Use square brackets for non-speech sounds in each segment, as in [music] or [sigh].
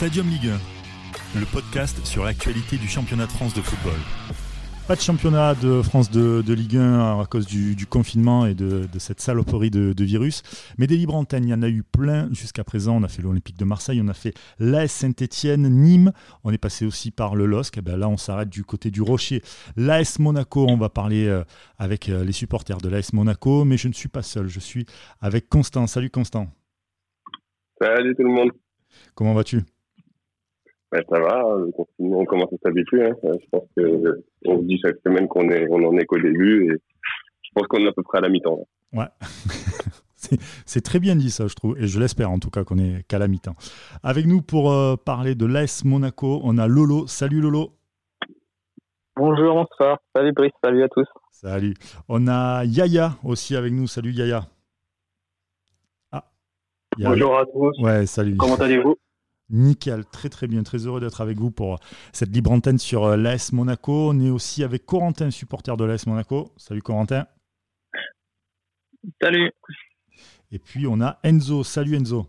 Stadium Ligue 1, le podcast sur l'actualité du championnat de France de football. Pas de championnat de France de, Ligue 1 à cause du, confinement et de, cette saloperie de, virus, mais des libres antennes, il y en a eu plein jusqu'à présent. On a fait l'Olympique de Marseille, on a fait l'AS Saint-Etienne, Nîmes, on est passé aussi par le LOSC. Et ben là, on s'arrête du côté du Rocher. L'AS Monaco, on va parler euh, avec euh, les supporters de l'AS Monaco, mais je ne suis pas seul, je suis avec Constant. Salut Constant. Salut tout le monde. Comment vas-tu? Ça va, on commence à s'habituer. Hein. Je pense qu'on se dit chaque semaine qu'on est, on en est qu'au début et je pense qu'on est à peu près à la mi-temps. Ouais. [laughs] C'est très bien dit ça, je trouve, et je l'espère en tout cas qu'on est qu'à la mi-temps. Avec nous pour euh, parler de l'AS Monaco, on a Lolo. Salut Lolo. Bonjour, bonsoir. Salut Brice, salut à tous. Salut. On a Yaya aussi avec nous. Salut Yaya. Ah. Bonjour à tous. Ouais, salut. Comment [laughs] allez-vous? Nickel, très très bien, très heureux d'être avec vous pour cette libre antenne sur euh, l'AS Monaco. On est aussi avec Corentin, supporter de l'AS Monaco. Salut Corentin. Salut. Et puis on a Enzo. Salut Enzo.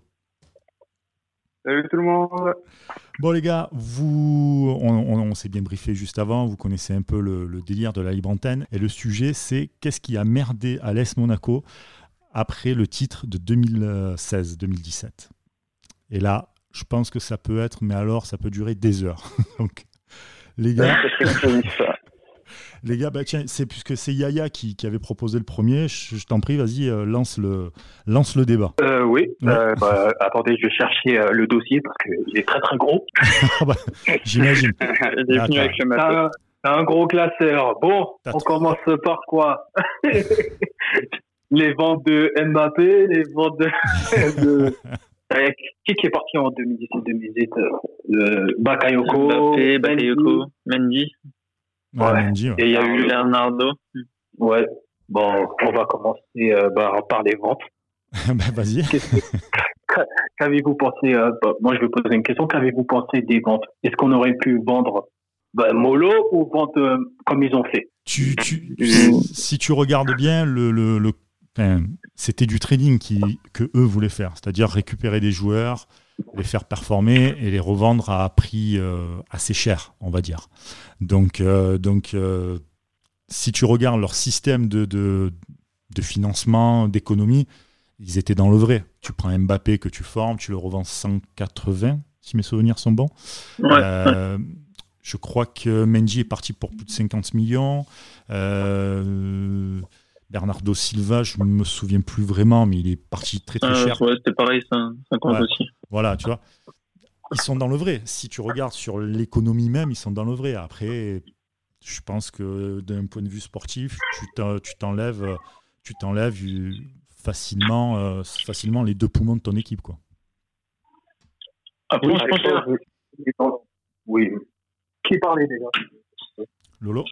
Salut tout le monde. Bon les gars, vous, on, s'est bien briefé juste avant, vous connaissez un peu le, le délire de la libre antenne. Et le sujet c'est qu'est-ce qui a merdé à l'AS Monaco après le titre de 2016-2017. Et là, je pense que ça peut être, mais alors ça peut durer des heures. [laughs] Donc, les gars, [laughs] les gars, bah, tiens, c'est puisque c'est Yaya qui, avait proposé le premier. Je, t'en prie, vas-y, euh, lance le lance le débat. Euh, oui. Euh, bah, [laughs] attendez, je vais chercher le dossier parce qu'il est très très gros. Ah bah, j'imagine. Il est venu avec un, un gros classeur. Bon, on commence par quoi? Les ventes de Mbappé, les ventes de qui, qui est parti en 2017-2018 euh, Bakayoko, Mbappé, Bakayoko, Mendy. Ouais, Mendy Et il y a eu Leonardo. Ouais. Bon, on va commencer euh, bah, par les ventes. [laughs] bah, vas-y. Qu'avez-vous pensé euh, bah, Moi, je vais poser une question. Qu'avez-vous pensé des ventes Est-ce qu'on aurait pu vendre bah, mollo ou vendre euh, comme ils ont fait? Tu, tu, si tu regardes bien le, le, le c'était du trading qui, que eux voulaient faire, c'est-à-dire récupérer des joueurs, les faire performer et les revendre à prix euh, assez cher, on va dire. Donc, euh, donc euh, si tu regardes leur système de, de, financement, d'économie, ils étaient dans le vrai. Tu prends Mbappé que tu formes, tu le revends 180, si mes souvenirs sont bons. je crois que Menji est parti pour plus de 50 millions. Bernardo Silva, je ne me souviens plus vraiment, mais il est parti très très euh, cher. Ouais, c'était pareil, ça, compte aussi. Voilà, tu vois. Ils sont dans le vrai. Si tu regardes sur l'économie même, ils sont dans le vrai. Après, je pense que d'un point de vue sportif, tu t'enlèves tu t'enlèves facilement, euh, facilement les deux poumons de ton équipe. Quoi. Après, je pense Oui. Qui parlait déjà? Lolo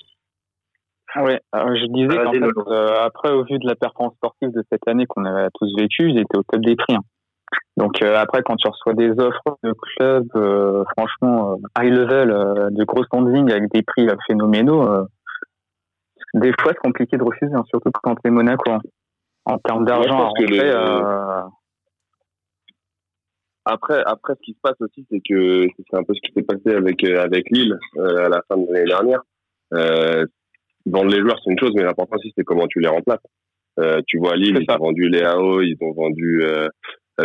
ah ouais, je disais qu'en fait, euh, après, au vu de la performance sportive de cette année qu'on avait tous vécu, ils étaient au top des prix. Hein. Donc euh, après, quand tu reçois des offres de clubs, euh, franchement, high level, de gros standing avec des prix phénoménaux, des fois c'est compliqué de refuser, hein, surtout quand t'es Monaco. Hein. En termes d'argent, après, après, ce qui se passe aussi, c'est que c'est un peu ce qui s'est passé avec avec Lille à la fin de l'année dernière. Vendre les joueurs, c'est une chose, mais l'important aussi, c'est comment tu les remplaces. Euh, tu vois, Lille, ils ont vendu Léao, ils ont vendu euh,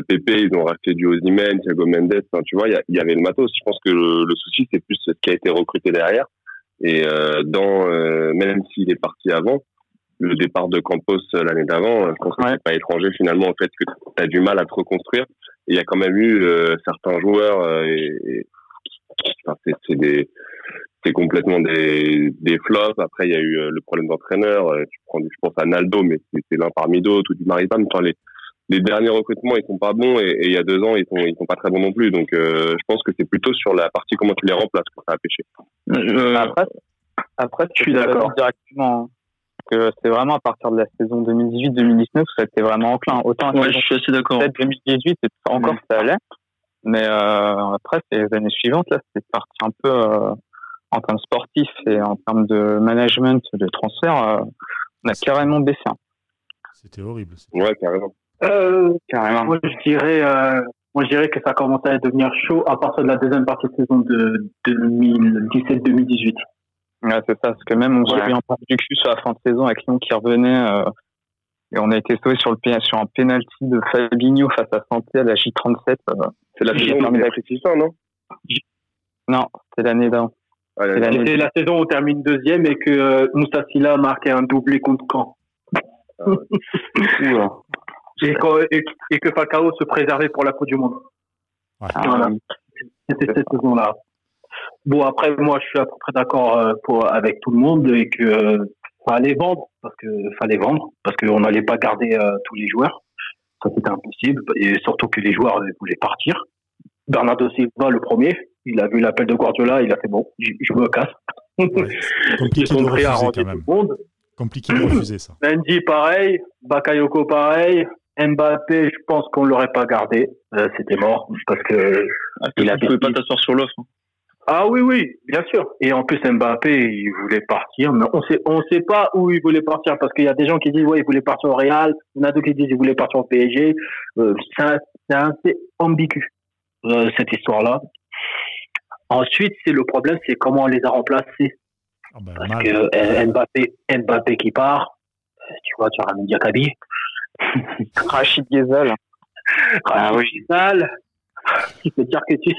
Pépé, ils ont racheté du Ozymen, Thiago Mendes. tu vois, il y, avait le matos. Je pense que le, souci, c'est plus ce qui a été recruté derrière. Et euh, dans, euh, même s'il est parti avant, le départ de Campos euh, l'année d'avant, je pense que c'est pas étranger finalement au fait que tu as du mal à te reconstruire. Il y a quand même eu certains joueurs, et, et enfin, c'est des c'est complètement des, des flops. Après, il y a eu euh, le problème d'entraîneur. Euh, tu prends, je pense à Naldo, mais c'est l'un parmi d'autres, ou du Maritam. Enfin, les, les derniers recrutements, ils sont pas bons, et, il y a deux ans, ils sont, ils sont pas très bons non plus. Donc, euh, je pense que c'est plutôt sur la partie comment tu les remplaces que ça a pêché. après, après, je suis d'accord directement. Que c'est vraiment à partir de la saison 2018-2019 que ça a été vraiment enclin. Autant ouais, je suis assez d'accord. 2018, encore ça allait. Mais euh, après, c'est les années suivantes, là, c'est parti un peu en termes sportifs et en termes de management de transfert, euh, on a carrément baissé. C'était horrible. Ouais, carrément. Euh, carrément. Moi, je dirais, euh, moi je dirais que ça commence à devenir chaud à partir de la deuxième partie de saison de 2017-2018. Ouais, c'est ça, parce que même on s'est eu un du cul sur la fin de saison avec Lyon qui revenait euh, et on a été sauvé sur, le, sur un penalty de Fabinho face à Santé à la J37. Euh, c'est la saison ça, non? Non, c'est l'année d'avant. Ah, c'est la saison où on termine deuxième et que euh, Moussa Silla a marqué un doublé contre Caen. Ah et, que, Falcao se préservait pour la Coupe du Monde. Voilà. C'était cette saison-là. Bon, après, moi, je suis à peu près d'accord euh, avec tout le monde et que euh, fallait vendre parce que fallait vendre parce qu'on n'allait pas garder euh, tous les joueurs. Ça, c'était impossible et surtout que les joueurs voulaient partir. Bernardo Silva, le premier, il a vu l'appel de Guardiola, il a fait bon, je, me casse. [laughs] Compliqué de refuser quand même. Monde. Compliqué de refuser ça. Mendy, pareil. Bakayoko, pareil. Mbappé, je pense qu'on l'aurait pas gardé. c'était mort parce que ah, il a. pouvait pas t'asseoir sur l'offre. Hein. Ah oui, oui, bien sûr. Et en plus, Mbappé, il voulait partir, mais on sait, on sait pas où il voulait partir parce qu'il y a des gens qui disent ouais, il voulait partir au Real, il y en a d'autres qui disent il voulait partir au PSG. Euh, c'est assez ambigu euh, cette histoire-là. Ensuite, c'est le problème, c'est comment on les a remplacés. Ah ben, parce que euh, Mbappé, Mbappé qui part, tu vois, tu as ramené Diakabi, [laughs] Rachid Ghezal, [laughs] ah Rachid Ghezal, il peut dire que tu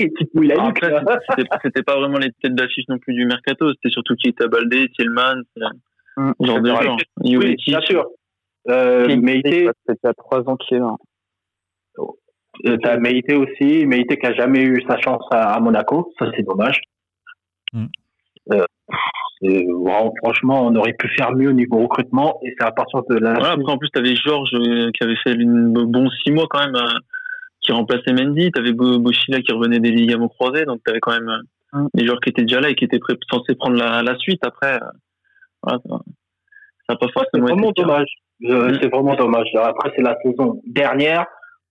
[laughs] c'était pas vraiment les têtes d'affiche non plus du mercato, c'était surtout qui était Baldé, Tillman, mmh, genre de gens. Oui, bien sûr. Euh, Meïté, c'était à trois ans qu'il est là. Euh, t'as Meïté aussi, Meïté qui a jamais eu sa chance à, Monaco, ça c'est dommage. Mmh. Euh, franchement, on aurait pu faire mieux au niveau recrutement et c'est à partir de la. après, en plus, tu avais Georges euh, qui avait fait une bon six mois quand même qui remplaçait Mendy, tu avais Bochila qui revenait des ligaments croisés, donc tu avais quand même euh, mm. des joueurs qui étaient déjà là et qui étaient censés prendre la, suite. Après, euh, voilà, ça n'a pas forcément C'est vraiment dommage. Mm. C'est vraiment dommage. Après, c'est la saison dernière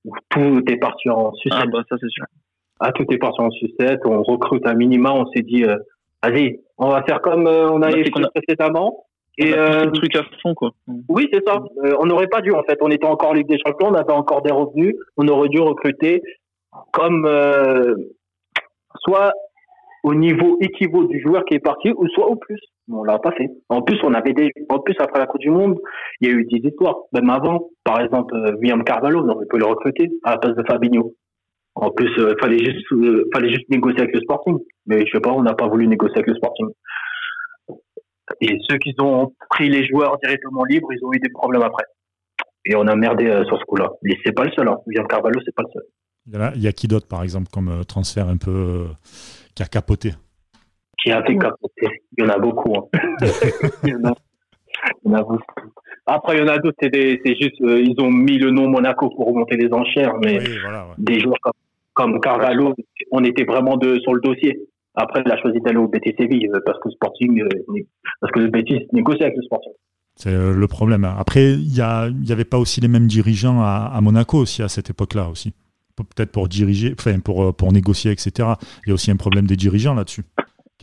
où tout est parti en sucette. Ah, bah, ça, c'est sûr. Ah, tout est parti en sucette. On recrute un minima. On s'est dit, euh, vas-y, on va faire comme on a fait précédemment. Et euh, le truc à fond, quoi. Oui, c'est ça. Euh, on n'aurait pas dû, en fait. On était encore Ligue des Champions, on avait encore des revenus. On aurait dû recruter comme euh, soit au niveau équivaut du joueur qui est parti, ou soit au plus. On l'a pas fait. En plus, on avait des, en plus après la Coupe du Monde, il y a eu des histoires. Même avant, par exemple, William Carvalho, on aurait pu le recruter à la place de Fabinho. En plus, il fallait juste, fallait juste négocier avec le Sporting. Mais je sais pas, on n'a pas voulu négocier avec le Sporting. Et ceux qui ont pris les joueurs directement libres, ils ont eu des problèmes après. Et on a merdé euh, sur ce coup-là. Mais c'est pas le seul. Hein. William Carvalho, c'est pas le seul. Il y, a, qui d'autre, par exemple, comme euh, transfert un peu euh, qui a capoté Qui a fait capoter Il y en a beaucoup. Hein. [laughs] il, y en a, beaucoup. Après, il y en a d'autres, c'est juste, ils ont mis le nom Monaco pour remonter les enchères, mais des joueurs comme, comme Carvalho, on était vraiment de, sur le dossier. Après, il a choisi d'aller au BT Séville euh, parce que Sporting, euh, parce que le Betis négocie avec le Sporting. C'est euh, le problème. Après, il n'y avait pas aussi les mêmes dirigeants à, Monaco aussi à cette époque-là aussi. Peut-être pour diriger, enfin pour, pour négocier, etc. Il y a aussi un problème des dirigeants là-dessus.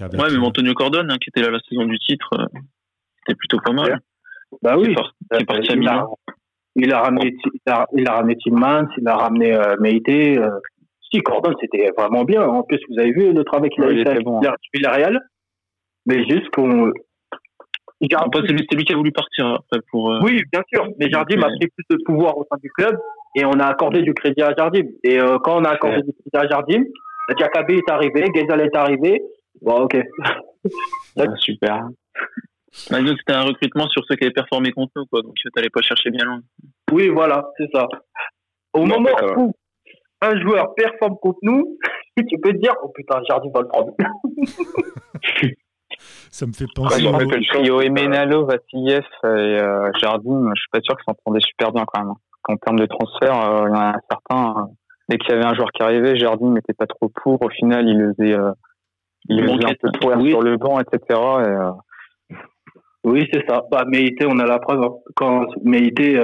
Ouais, mais Antonio Cordon, hein, qui était là la saison du titre, c'était plutôt pas mal. Bah oui. Il, est parti à Milan. Il a ramené, il a, il a ramené Tillmans, il a ramené euh, Meite, si, Cordon, c'était vraiment bien. En plus, vous avez vu le travail qu'il a fait avec bon. Villarreal. Mais juste qu'on. C'est lui qui a voulu partir après pour. Euh, oui, bien sûr. Mais Jardim a pris plus de pouvoir au sein du club et on a accordé du crédit à Jardim. Et euh, quand on a accordé du crédit à Jardim, Diakabi est arrivé, Gezal est arrivé. Bon, ok. [laughs] super. Bah, c'était un recrutement sur ceux qui avaient performé contre nous, quoi. Donc, tu n'allais pas chercher bien loin. Oui, voilà, c'est ça. Au moment où un joueur performe contre nous, [laughs] tu peux te dire, oh putain, Jardim va le prendre. [laughs] Ça me fait penser au trio Emenalo, Vassiliev et euh, Jardim. Je suis pas sûr qu'ils s'entendaient super bien quand même. En termes de transfert, euh, il y en a certains. Euh, dès qu'il y avait un joueur qui arrivait, Jardim n'était pas trop pour. Au final, il faisait, euh, il faisait un peu trop sur le banc, etc. Et, oui, c'est ça. Bah, Meïté, on a la preuve. Hein. Quand Meïté,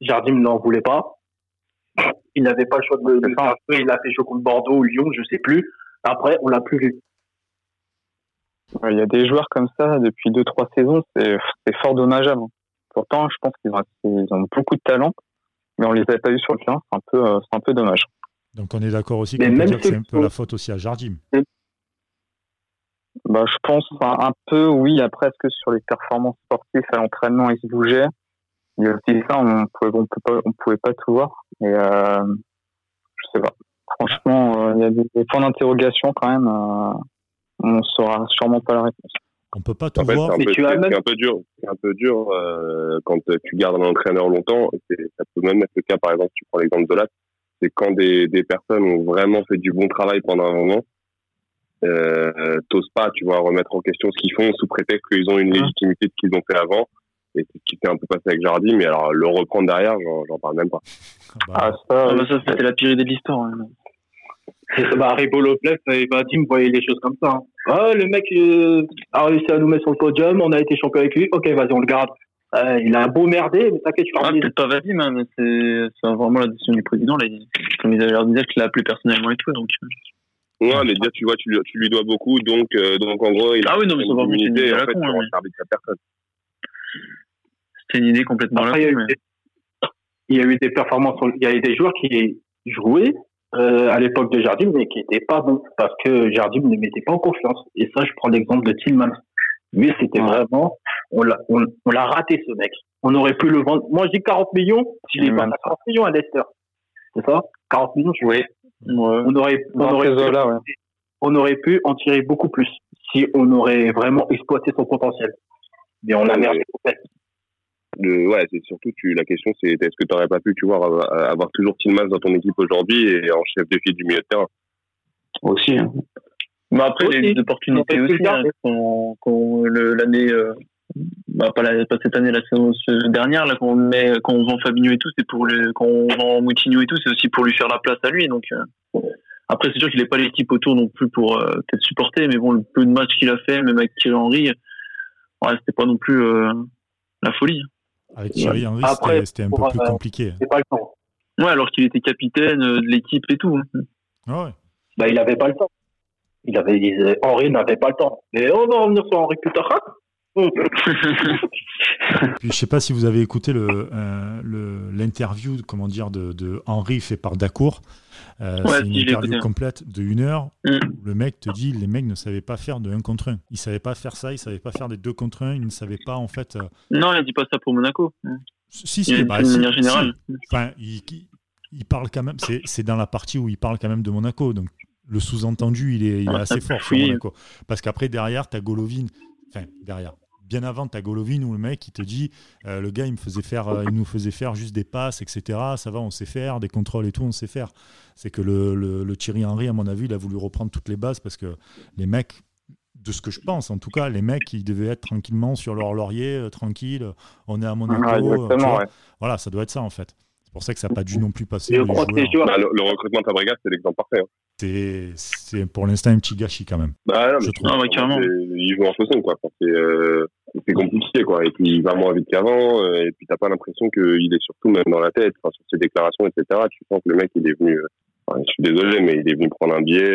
Jardim n'en voulait pas. Il n'avait pas le choix de le faire. Il a fait chaud contre Bordeaux ou Lyon, je sais plus. Après, on l'a plus vu. Il y a des joueurs comme ça depuis deux trois saisons, c'est fort dommageable. Pourtant, je pense qu'ils ont, ont, beaucoup de talent, mais on les a pas eu sur le terrain. C'est un peu, euh, c'est un peu dommage. Donc on est d'accord aussi qu'on peut dire que c'est un peu la faute aussi à Jardim. Bah, je pense un, peu, oui. Après, est-ce que sur les performances sportives à l'entraînement, il se bougeait Il y a aussi ça, on pouvait, on, pas, on pouvait pas tout voir. Et euh, je sais pas. Franchement, euh, il y a des, points d'interrogation quand même. Euh, on saura sûrement pas la réponse. On peut pas tout voir. C'est un, un, peu dur. C'est un peu dur euh, quand tu gardes un entraîneur longtemps. Ça peut même être le cas, par exemple, tu prends l'exemple de là. C'est quand des, des personnes ont vraiment fait du bon travail pendant un moment euh, t'oses pas, tu vois, remettre en question ce qu'ils font sous prétexte qu'ils ont une légitimité de ce qu'ils ont fait avant. Et c'est ce qui s'est un peu passé avec Jardim, mais alors le reprendre derrière, j'en parle même pas. Ah, ça, ah, bah, ça c'était la pire idée de l'histoire. Hein. [laughs] Bah, Ribo Lopez et Vadim voyaient les choses comme ça. Hein. Ah, le mec euh, a réussi à nous mettre sur le podium, on a été champion avec lui, ok, vas-y, on le garde. Euh, il a un beau merdé, mais t'inquiète, tu ah, Peut-être pas Vadim, hein, mais c'est vraiment la décision du président. Là, comme il a l'air de dire qu'il l'a appelé personnellement et tout. Donc... Euh. Ouais, mais dire, tu vois, tu, tu lui dois beaucoup, donc, euh, donc en gros, il a ah oui, non, mais une immunité, en fait, con, hein, service à personne. C'était une idée complètement Après, il, y mais... il y a eu des performances, il y a eu des joueurs qui jouaient euh, à l'époque de Jardim, mais qui n'étaient pas bons, parce que Jardim ne mettait pas en confiance. Et ça, je prends l'exemple de Tillman. Lui, c'était vraiment, on l'a, on, on l'a raté, ce mec. On aurait pu le vendre. Moi, je dis 40 millions, s'il est pas 40 millions à Leicester. C'est ça? 40 millions, je oui. On aurait, on aurait, pu, on aurait pu en tirer beaucoup plus si on aurait vraiment exploité son potentiel. Mais on a merdé. Ouais, c'est surtout tu, la question c'est est-ce que tu n'aurais pas pu tu vois avoir toujours Tillmans dans ton équipe aujourd'hui et en chef de file du milieu de terrain? Aussi hein. mais après il y a des opportunités aussi hein, l'année euh, bah, pas, pas, cette année la saison dernière là quand on met quand on vend Fabinho et tout c'est pour le quand on vend Moutinho et tout c'est aussi pour lui faire la place à lui donc euh, après c'est sûr qu'il n'est pas l'équipe autour non plus pour euh, peut-être supporter mais bon le peu de matchs qu'il a fait même avec Thierry Henry ouais, c'était pas non plus euh, la folie avec Thierry Henry c'était un peu plus compliqué. c'est pas le temps. Ouais alors qu'il était capitaine de l'équipe et tout. Hein. ouais. Bah il avait pas le temps. Il avait Henry n'avait pas le temps. Mais on va revenir sur Henry plus tard Puis, [laughs] je sais pas si vous avez écouté euh, l'interview comment dire de, de, Henri fait par Dacour. Euh, c'est une interview complète de une heure mm. où le mec te dit les mecs ne savaient pas faire de 1 contre 1. Ils savaient pas faire ça, ils savaient pas faire des 2 contre 1, ils ne savaient pas en fait. Euh, non, il dit pas ça pour Monaco. Si, si, bah, de manière générale. Enfin, il, il, parle quand même, c'est dans la partie où il parle quand même de Monaco. Donc le sous-entendu, il est, il est ah, assez fort sur Monaco. Parce qu'après, derrière, tu as Golovin. Enfin, derrière bien avant ta Golovin où le mec il te dit euh, le gars il me faisait faire euh, il nous faisait faire juste des passes etc ça va on sait faire des contrôles et tout on sait faire c'est que le, le, Thierry Henry à mon avis il a voulu reprendre toutes les bases parce que les mecs de ce que je pense en tout cas les mecs ils devaient être tranquillement sur leur laurier euh, tranquille on est à Monaco voilà ça doit être ça en fait pour ça que ça n'a pas dû non plus passer. Le, le, recrutement de Fabregas, c'est l'exemple parfait. Hein. C'est pour l'instant un petit gâchis quand même. Bah, non, je trouve. Non, carrément. Il joue en façon, quoi. Euh, c'est compliqué, quoi. Et puis il va moins vite qu'avant. Euh, et puis t'as pas l'impression qu'il est surtout même dans la tête, enfin, sur ses déclarations, etc. Tu sens que le mec, il est venu. Euh, enfin, je suis désolé, mais il est venu prendre un billet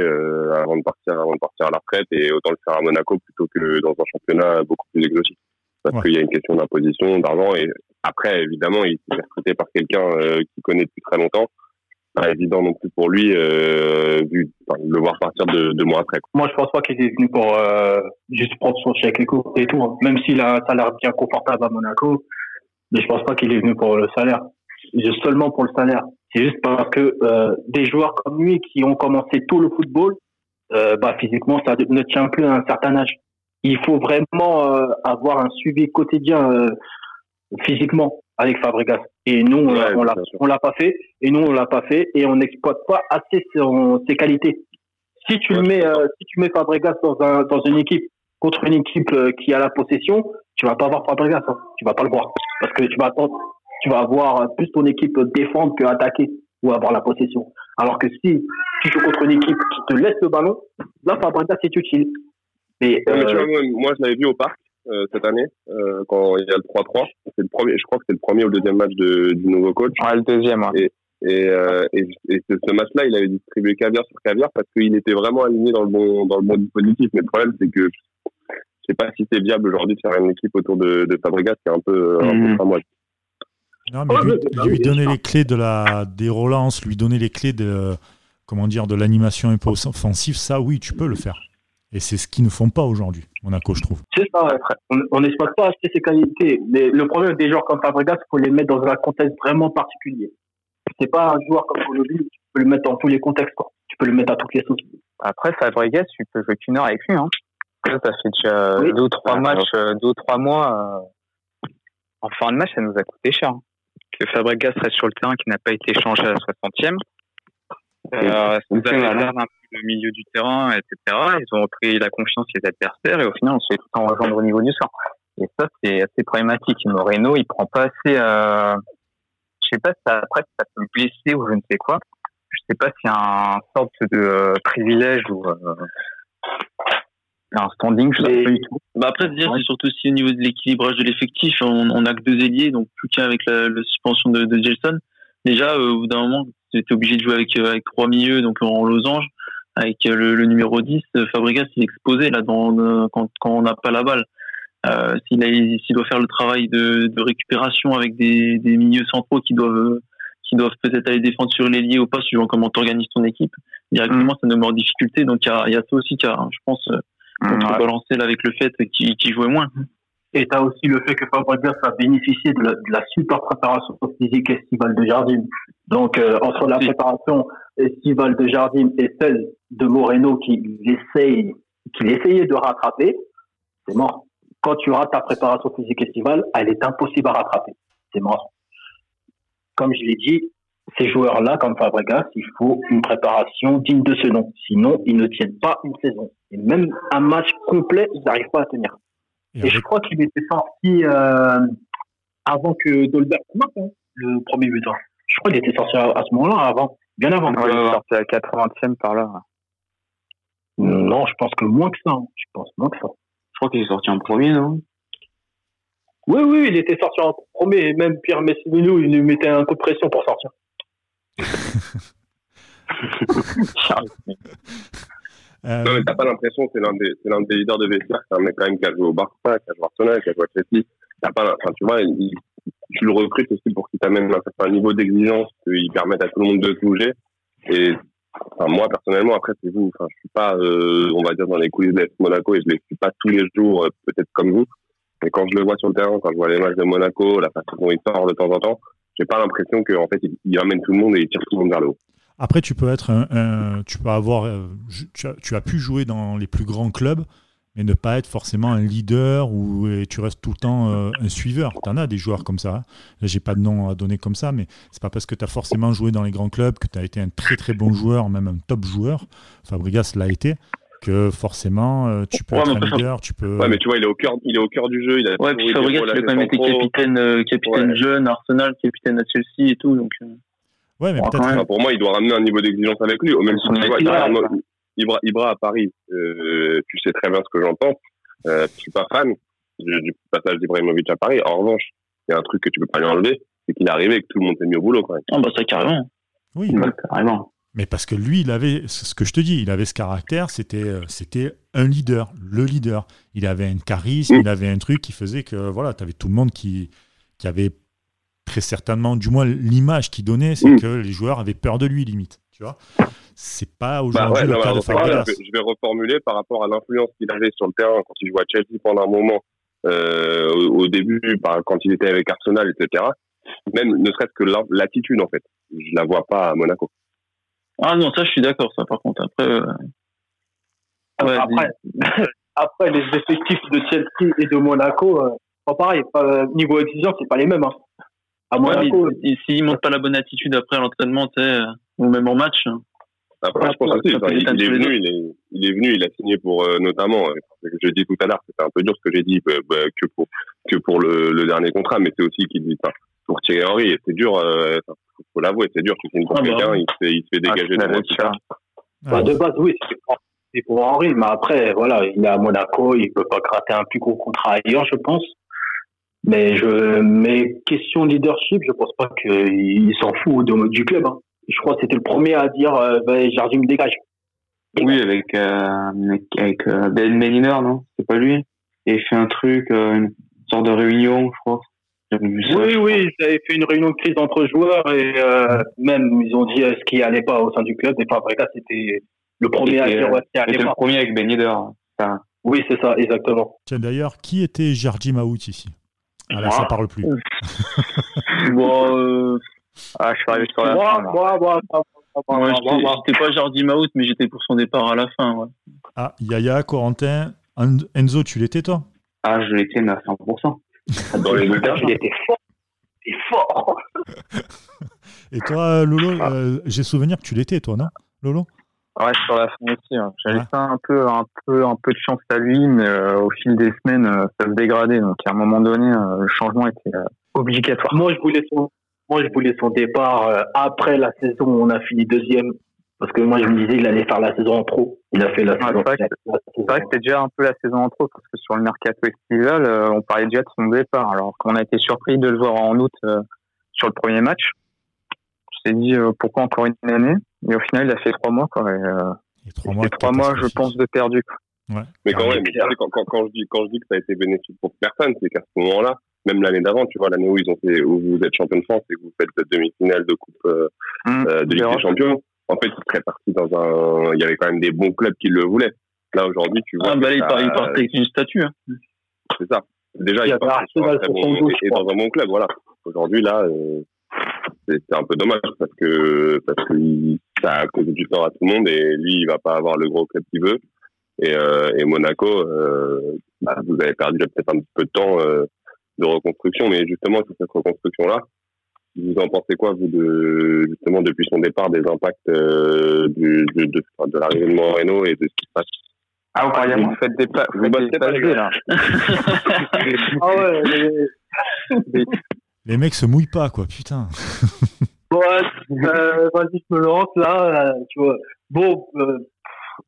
avant de partir, avant de partir à la retraite, et autant le faire à Monaco plutôt que dans un championnat beaucoup plus exotique parce qu'il y a une question d'imposition, d'argent. Et après, évidemment, il s'est recruté par quelqu'un euh, qui connaît depuis très longtemps. Pas évident non plus pour lui euh, vu, le voir partir de deux mois après. Moi, je pense pas qu'il est venu pour euh, juste prendre son chèque et tout. Hein. Même s'il a un salaire bien confortable à Monaco, mais je pense pas qu'il est venu pour le salaire. Seulement pour le salaire. C'est juste parce que euh, des joueurs comme lui qui ont commencé tout le football, euh, bah physiquement, ça ne tient plus à un certain âge il faut vraiment euh, avoir un suivi quotidien euh, physiquement avec Fabregas. Et nous, on l'a, on l'a pas fait. Et nous, on l'a pas fait. Et on n'exploite pas assez ses qualités. Si tu le mets, euh, si tu mets Fabregas dans un, dans une équipe contre une équipe qui a la possession, tu vas pas avoir Fabregas. Hein. Tu vas pas le voir parce que tu vas attendre, tu vas avoir plus ton équipe défendre que attaquer ou avoir la possession. Alors que si tu joues contre une équipe qui te laisse le ballon, là Fabregas est utile. Mais, euh, moi, je l'avais vu au parc euh, cette année, euh, quand il y a le 3-3. C'est le premier, je crois que c'est le premier ou le deuxième match de, du nouveau coach. Ouais, le deuxième. Et, et, et, ce, match-là, il avait distribué caviar sur caviar parce qu'il était vraiment aligné dans le bon, dans le bon dispositif. Mais le problème, c'est que je sais pas si c'est viable aujourd'hui de faire une équipe autour de, de Fabregas, qui est un peu, un peu mhm. Non, mais lui, lui, donner les clés de la, des relances, lui donner les clés de, comment dire, de l'animation un peu offensive, ça, oui, tu peux le faire. Et c'est ce qu'ils ne font pas aujourd'hui, Monaco, je trouve. C'est ça, on n'exploite pas assez ses qualités. Mais le problème des joueurs comme Fabregas, il faut les mettre dans un contexte vraiment particulier. C'est pas un joueur comme Colombie, tu peux le mettre dans tous les contextes, quoi. Tu peux le mettre à toutes les sauces. Après, Fabregas, tu peux jouer qu'une heure avec lui, hein. Ça, fait déjà deux ou trois matchs, euh, deux ou trois mois. Euh, en fin de match, ça nous a coûté cher. Hein. Que Fabregas reste sur le terrain, qui n'a pas été changé à la 60e. Euh, a un peu le milieu du terrain, etc. Ils ont repris la confiance des adversaires et au final, on se fait tout en rejoindre au niveau du sort. Et ça, c'est assez problématique. Moreno, il prend pas assez. Euh... Je sais pas si ça, après ça peut blesser ou je ne sais quoi. Je sais pas s'il y a un sorte de euh, privilège ou euh, un standing, je sais pas du tout. Bah après, dire, c'est surtout aussi au niveau de l'équilibrage de l'effectif. On, on a que deux ailiers, donc plus qu'avec la, la, suspension de, de Gelson. Déjà, euh, au bout d'un moment, tu étais obligé de jouer avec, euh, avec trois milieux, donc en losange avec le, le, numéro 10, Fabregas il est exposé là dans, quand, quand on n'a pas la balle. Euh, s'il, s'il doit faire le travail de, de récupération avec des, des, milieux centraux qui doivent qui doivent peut-être aller défendre sur l'ailier ou pas suivant comment tu organises ton équipe directement ça nous met en difficulté. Donc il y a, y a ça aussi qui a je pense contrebalancé là avec le fait qu'il, qu'il jouait moins et tu as aussi le fait que Fabregas a bénéficié de la, de la super préparation physique estivale de Jardim. Donc, euh, entre la préparation estivale de Jardim et celle de Moreno qui essaye, qui essayait de rattraper, c'est mort. Quand tu rates ta préparation physique estivale, elle est impossible à rattraper. C'est mort. Comme je l'ai dit, ces joueurs-là, comme Fabregas, il faut une préparation digne de ce nom. Sinon, ils ne tiennent pas une saison. Et même un match complet, ils n'arrivent pas à tenir. Et, je crois qu'il était sorti euh, avant que Dolberg marque, hein, le premier buteur. Je crois qu'il était sorti à, ce moment-là, avant, bien avant. il est sorti à 80e par là. Non, je pense que moins que ça. Hein. Je pense moins que ça. Je crois qu'il est sorti en premier, non? Oui, oui, il était sorti en premier. Et même Pierre Messinino, il lui mettait un coup de pression pour sortir. [laughs] [laughs] [laughs] Euh... Non, mais t'as pas l'impression que c'est l'un des, c'est l'un des leaders de vestiaire, c'est un mec quand même qui a joué au Barça, qui a joué à Arsenal, qui a joué à Chelsea. T'as pas, enfin, tu vois, tu le recrutes aussi pour qu'il t'amène un certain niveau d'exigence, qu'il permette à tout le monde de bouger. Et, enfin, moi, personnellement, après, c'est vous, enfin, je suis pas, euh, on va dire, dans les coulisses de Monaco et je les suis pas tous les jours, euh, peut-être comme vous. Mais quand je le vois sur le terrain, quand je vois les matchs de Monaco, la façon dont il sort de temps en temps, j'ai pas l'impression qu'en fait, il, il amène tout le monde et il tire tout le monde vers le haut. Après, tu peux être un, tu peux avoir, euh, tu as, tu as, pu jouer dans les plus grands clubs, mais ne pas être forcément un leader ou tu restes tout le temps euh, un suiveur. Tu en as des joueurs comme ça. Hein. Là, j'ai pas de nom à donner comme ça, mais c'est pas parce que tu as forcément joué dans les grands clubs que tu as été un très très bon joueur, même un top joueur. Fabregas l'a été que forcément euh, tu peux ouais, être un leader, tu peux. Ouais, mais tu vois, il est au cœur, il est au cœur du jeu. Il a ouais, puis Fabregas, il a quand même été capitaine, capitaine ouais. jeune, Arsenal, capitaine à Chelsea et tout, donc. Ouais, mais enfin, peut-être. pour moi, il doit ramener un niveau d'exigence avec lui. Au même si tu vois, Ibra, Ibra à Paris, euh, tu sais très bien ce que j'en pense. Euh, je suis pas fan du, du passage d'Ibrahimovic à Paris. En revanche, il y a un truc que tu peux pas lui enlever, c'est qu'il est arrivé et que tout le monde s'est mis au boulot quand même. Ah bah ça carrément. Oui, bah, carrément. Mais parce que lui, il avait ce que je te dis, il avait ce caractère, c'était euh, c'était un leader, le leader. Il avait un charisme, mmh. il avait un truc qui faisait que voilà, tu avais tout le monde qui qui avait très certainement, du moins l'image qu'il donnait, c'est mmh. que les joueurs avaient peur de lui limite. Tu vois, c'est pas aujourd'hui bah ouais, le non, cas de Fabregas. Je, je vais reformuler par rapport à l'influence qu'il avait sur le terrain quand il jouait à Chelsea pendant un moment, euh, au, au, début, par, quand il était avec Arsenal, etc. Même ne serait-ce que l'attitude en fait, je la vois pas à Monaco. Ah non, ça je suis d'accord, ça par contre. Après, euh... ouais, après, [laughs] après, les effectifs de Chelsea et de Monaco, euh, pas pareil. Pas, niveau exigence, c'est pas les mêmes. Hein. À Monaco, ouais, s'ils montrent pas la bonne attitude après l'entraînement, ou même en match. Après, je pense aussi, il, il, est venu, il est, il est venu, il a signé pour euh, notamment, euh, je dis tout à l'heure, c'était un peu dur ce que j'ai dit bah, bah, que pour que pour le, le dernier contrat, mais c'est aussi qu'il dit enfin, pour Thierry Henry, c'est dur, euh, faut l'avouer, c'est dur, tu signes pour ah, quelqu'un, bah, il se fait, il se fait dégager ah, de route. Bah, de base, oui, c'est pour Henry, mais après, voilà, il est à Monaco, il peut pas gratter un plus gros contrat ailleurs, je pense. Mais je, mais question leadership, je pense pas qu'il s'en fout de, du club. Hein. Je crois que c'était le premier à dire euh, bah, Jardim me dégage. Oui, avec euh, avec euh, Ben Meliner, non? C'est pas lui? Il fait un truc, euh, une sorte de réunion, je crois. Oui, oui, ils avaient fait une réunion de crise entre joueurs et euh, même ils ont dit ce qui allait pas au sein du club. Et c'était le premier à dire C'était le premier avec Ben Yedder. Oui, c'est ça, exactement. Tiens, d'ailleurs, qui était Jardim Maout ici? Ah là, ça parle plus. [laughs] bon, euh... ah, je suis arrivé sur la moi, fin. Moi, moi, moi, moi, j'étais pas Jardim Maout, mais j'étais pour son départ à la fin. Ouais. Ah, Yaya, Corentin, Enzo, tu l'étais toi? Ah, je l'étais, mais à 100%. Dans les lutteurs, il était fort. Il fort. [laughs] Et toi, Lolo, euh, j'ai souvenir que tu l'étais, toi, non, Lolo? Ouais, sur la fin aussi. Hein. J'avais ouais. un peu, un peu, un peu de chance à lui, mais euh, au fil des semaines, euh, ça se dégradait. Donc, à un moment donné, euh, le changement était obligatoire. Moi, je voulais son, moi, je voulais son départ après la saison où on a fini deuxième. Parce que moi, je me disais qu'il allait faire la saison en trop. Il a fait la saison. C'est vrai que c'était déjà un peu la saison en trop, parce que sur le mercato estival, on parlait déjà de son départ. Alors qu'on a été surpris de le voir en août sur le premier match. S'est dit pourquoi encore une année? Et au final, il a fait trois mois, quoi. Et, euh, et trois mois, trois mois je pense, de perdu. Quoi. Ouais. Mais quand même, quand, quand, quand, je dis, quand je dis que ça a été bénéfique pour personne, c'est qu'à ce moment-là, même l'année d'avant, tu vois, l'année où ils ont fait, où vous êtes champion de France et que vous faites demi-finale de coupe euh, mmh, euh, de Ligue des Champions, en fait, il serait parti dans un, il y avait quand même des bons clubs qui le voulaient. Là, aujourd'hui, tu vois. Ah, bah, il, part, il part avec une statue, hein. C'est ça. Déjà, il, il part sur un très bon, et dans un bon club, voilà. Aujourd'hui, là, euh, c'est un peu dommage parce que parce que ça a causé du tort à tout le monde et lui il va pas avoir le gros club qu'il veut. Et, euh, et Monaco euh, bah, vous avez perdu peut-être un petit peu de temps euh, de reconstruction. Mais justement sur cette reconstruction là vous en pensez quoi vous de justement depuis son départ des impacts du, de, de, de l'arrivée de Moreno et de ce qui se passe? Ah, encore ah, vous faites des pas, vous faites des pas, là. [laughs] ah ouais, les... les mecs se mouillent pas, quoi, putain. [laughs] ouais, euh, vas-y, je me lance là, tu vois. Bon, euh,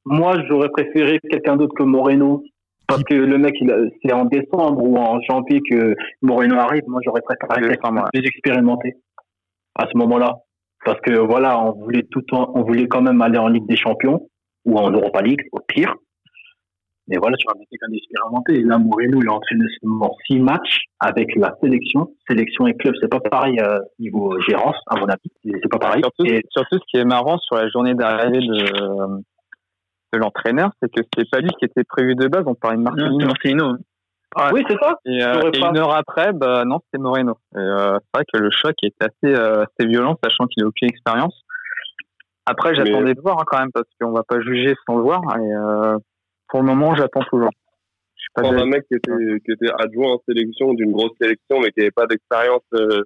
moi, j'aurais préféré quelqu'un d'autre que Moreno. Parce que le mec, c'est en décembre ou en janvier que Moreno arrive. Moi, j'aurais préféré quelqu'un plus expérimenté à ce moment-là. Parce que voilà, on voulait tout, on voulait quand même aller en Ligue des Champions ou en Europa League, au pire. Mais voilà, tu vas mettre quelqu'un d'expérimenté. Et là, Moreno, il a entraîné seulement six matchs avec la sélection. Sélection et club, c'est pas pareil euh, niveau gérance, à mon avis. C'est pas pareil. Surtout, et... surtout, ce qui est marrant sur la journée d'arrivée de, de l'entraîneur, c'est que c'est pas lui qui était prévu de base. On parlait de Marcelino. Marcelino. Ouais. Oui, c'est ça. Et, euh, et une heure après, bah, non, c'était Moreno. Euh, c'est vrai que le choc est assez, euh, assez violent, sachant qu'il a aucune expérience. Après, j'attendais Mais... de voir hein, quand même, parce qu'on va pas juger sans le voir. Et, euh, pour le moment, j'attends toujours. Je suis pas un mec qui était, qui était adjoint en sélection d'une grosse sélection, mais qui n'avait pas d'expérience euh,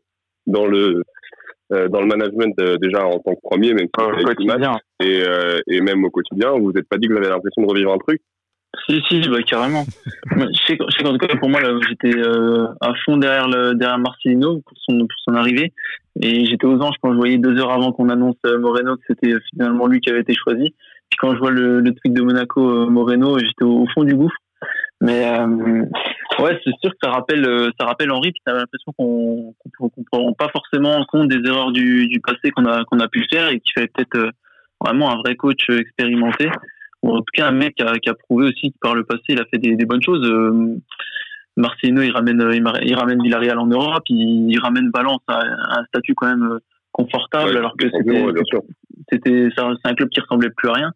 dans le euh, dans le management euh, déjà en tant que premier, même si au quotidien. et, euh, et même au quotidien, vous n'êtes pas dit que vous avez l'impression de revivre un truc? Si, si, bah, carrément. je, sais, je sais qu'en tout cas, pour moi, j'étais euh, à fond derrière, le, derrière Marcelino pour son, pour son arrivée. Et j'étais aux anges quand je voyais deux heures avant qu'on annonce Moreno que c'était finalement lui qui avait été choisi. Puis quand je vois le, le tweet de Monaco euh, Moreno, j'étais au, fond du gouffre. Mais euh, ouais, c'est sûr que ça rappelle, ça rappelle Henri. Puis t'as l'impression qu'on qu prend pas forcément en compte des erreurs du, du passé qu'on a qu'on a pu faire et qui fait peut-être vraiment un vrai coach expérimenté. Ou en tout cas un mec qui a, qui a prouvé aussi que par le passé il a fait des, des bonnes choses. Euh, Marcelino il ramène il, ramène Villarreal en Europe, il, il ramène Valence à un statut quand même confortable ouais, alors que c'était c'était c'est un club qui ressemblait plus à rien.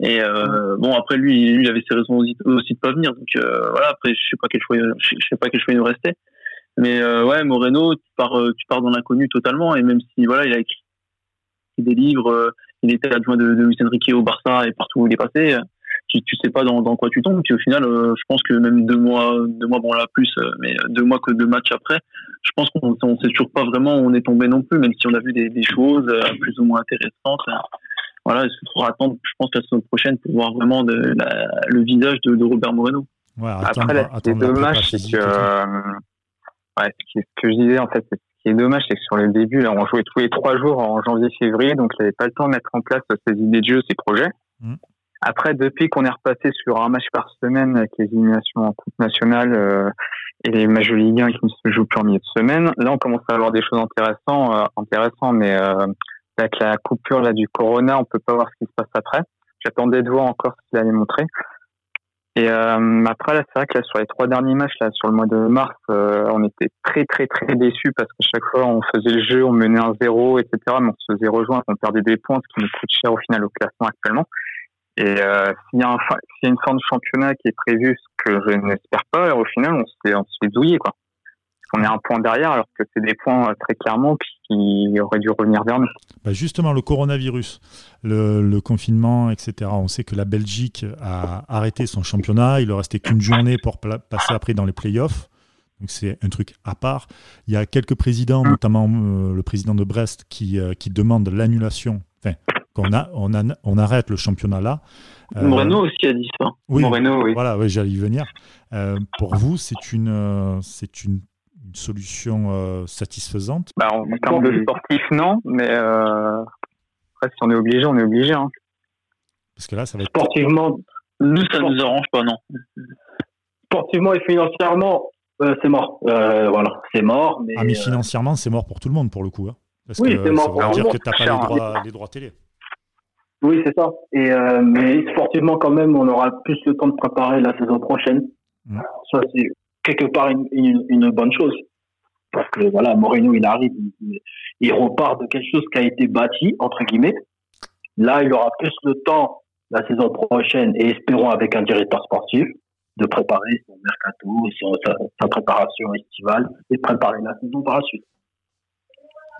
Et euh, bon après lui lui il avait ses raisons aussi, aussi de pas venir. Donc euh, voilà après je sais pas quel choix je sais pas quel choix il nous restait. Mais euh, ouais Moreno tu pars tu pars dans l'inconnu totalement. Et même si voilà il a écrit des livres il était adjoint de, de Luis Enrique au Barça et partout où il est passé tu, tu sais pas dans, dans quoi tu tombes puis au final je pense que même deux mois deux mois bon là plus mais deux mois que deux matchs après je pense qu'on on sait toujours pas vraiment où on est tombé non plus, même si on a vu des, des choses plus ou moins intéressantes. Voilà, il faudra attendre, je pense, la semaine prochaine pour voir vraiment de, la, le visage de, de, Robert Moreno. Ouais, attendre, Après, là, ce qui est dommage, c'est que, euh, ouais, ce, que je disais, en fait, ce qui est dommage, c'est que sur le début, là, on jouait tous les trois jours en janvier-février, donc il n'avait pas le temps de mettre en place ses idées de jeu, ses projets. Après, depuis qu'on est repassé sur un match par semaine avec les éliminations en Coupe nationale euh, et les matchs de Ligue 1 qui ne se jouent plus en milieu de semaine, là, on commence à avoir des choses intéressantes, euh, intéressantes mais euh, avec la coupure là du Corona, on peut pas voir ce qui se passe après. J'attendais de voir encore ce qu'il allait montrer. Et euh, après, là, c'est vrai que là, sur les trois derniers matchs, là, sur le mois de mars, euh, on était très, très, très déçus parce qu'à chaque fois, on faisait le jeu, on menait un zéro, etc. Mais on se faisait rejoindre, on perdait des points, ce qui nous coûte cher au final au classement actuellement. Et euh, s'il y, a y une fin de championnat qui est prévue, ce que je n'espère pas, au final, on se fait, on se fait douiller, quoi. On est un point derrière, alors que c'est des points euh, très clairement qui auraient dû revenir vers nous. Bah justement, le coronavirus, le, le, confinement, etc. On sait que la Belgique a arrêté son championnat. Il ne restait qu'une journée pour passer après dans les playoffs. Donc c'est un truc à part. Il y a quelques présidents, notamment euh, le président de Brest, qui, euh, qui demande l'annulation, enfin, qu'on a, on, a, on arrête le championnat là. Euh, Moreno aussi a dit ça. Oui, Moreno, oui. Voilà, oui, j'allais y venir. pour vous, c'est une, c'est une une solution euh, satisfaisante? Bah, En termes de sportif, non, mais euh, après, si on est obligé, on est obligé. Hein. Parce que là, ça va être. Sportivement, nous, ça ne nous arrange pas, non. Sportivement et financièrement, euh, c'est mort. voilà, c'est mort. Mais, ah, mais financièrement, c'est mort pour tout le monde, pour le coup. Hein. Parce oui, c'est mort. Ça veut dire que tu n'as pas les droits, les droits, télé. Oui, c'est ça. Et, mais sportivement, quand même, on aura plus le temps de préparer la saison prochaine. Mmh. Ça, c'est quelque part une, une, bonne chose. Parce que voilà, Moreno, il arrive, il, repart de quelque chose qui a été bâti, entre guillemets. Là, il aura plus le temps la saison prochaine et espérons avec un directeur sportif de préparer son mercato, son, sa, préparation estivale et préparer la saison par la suite.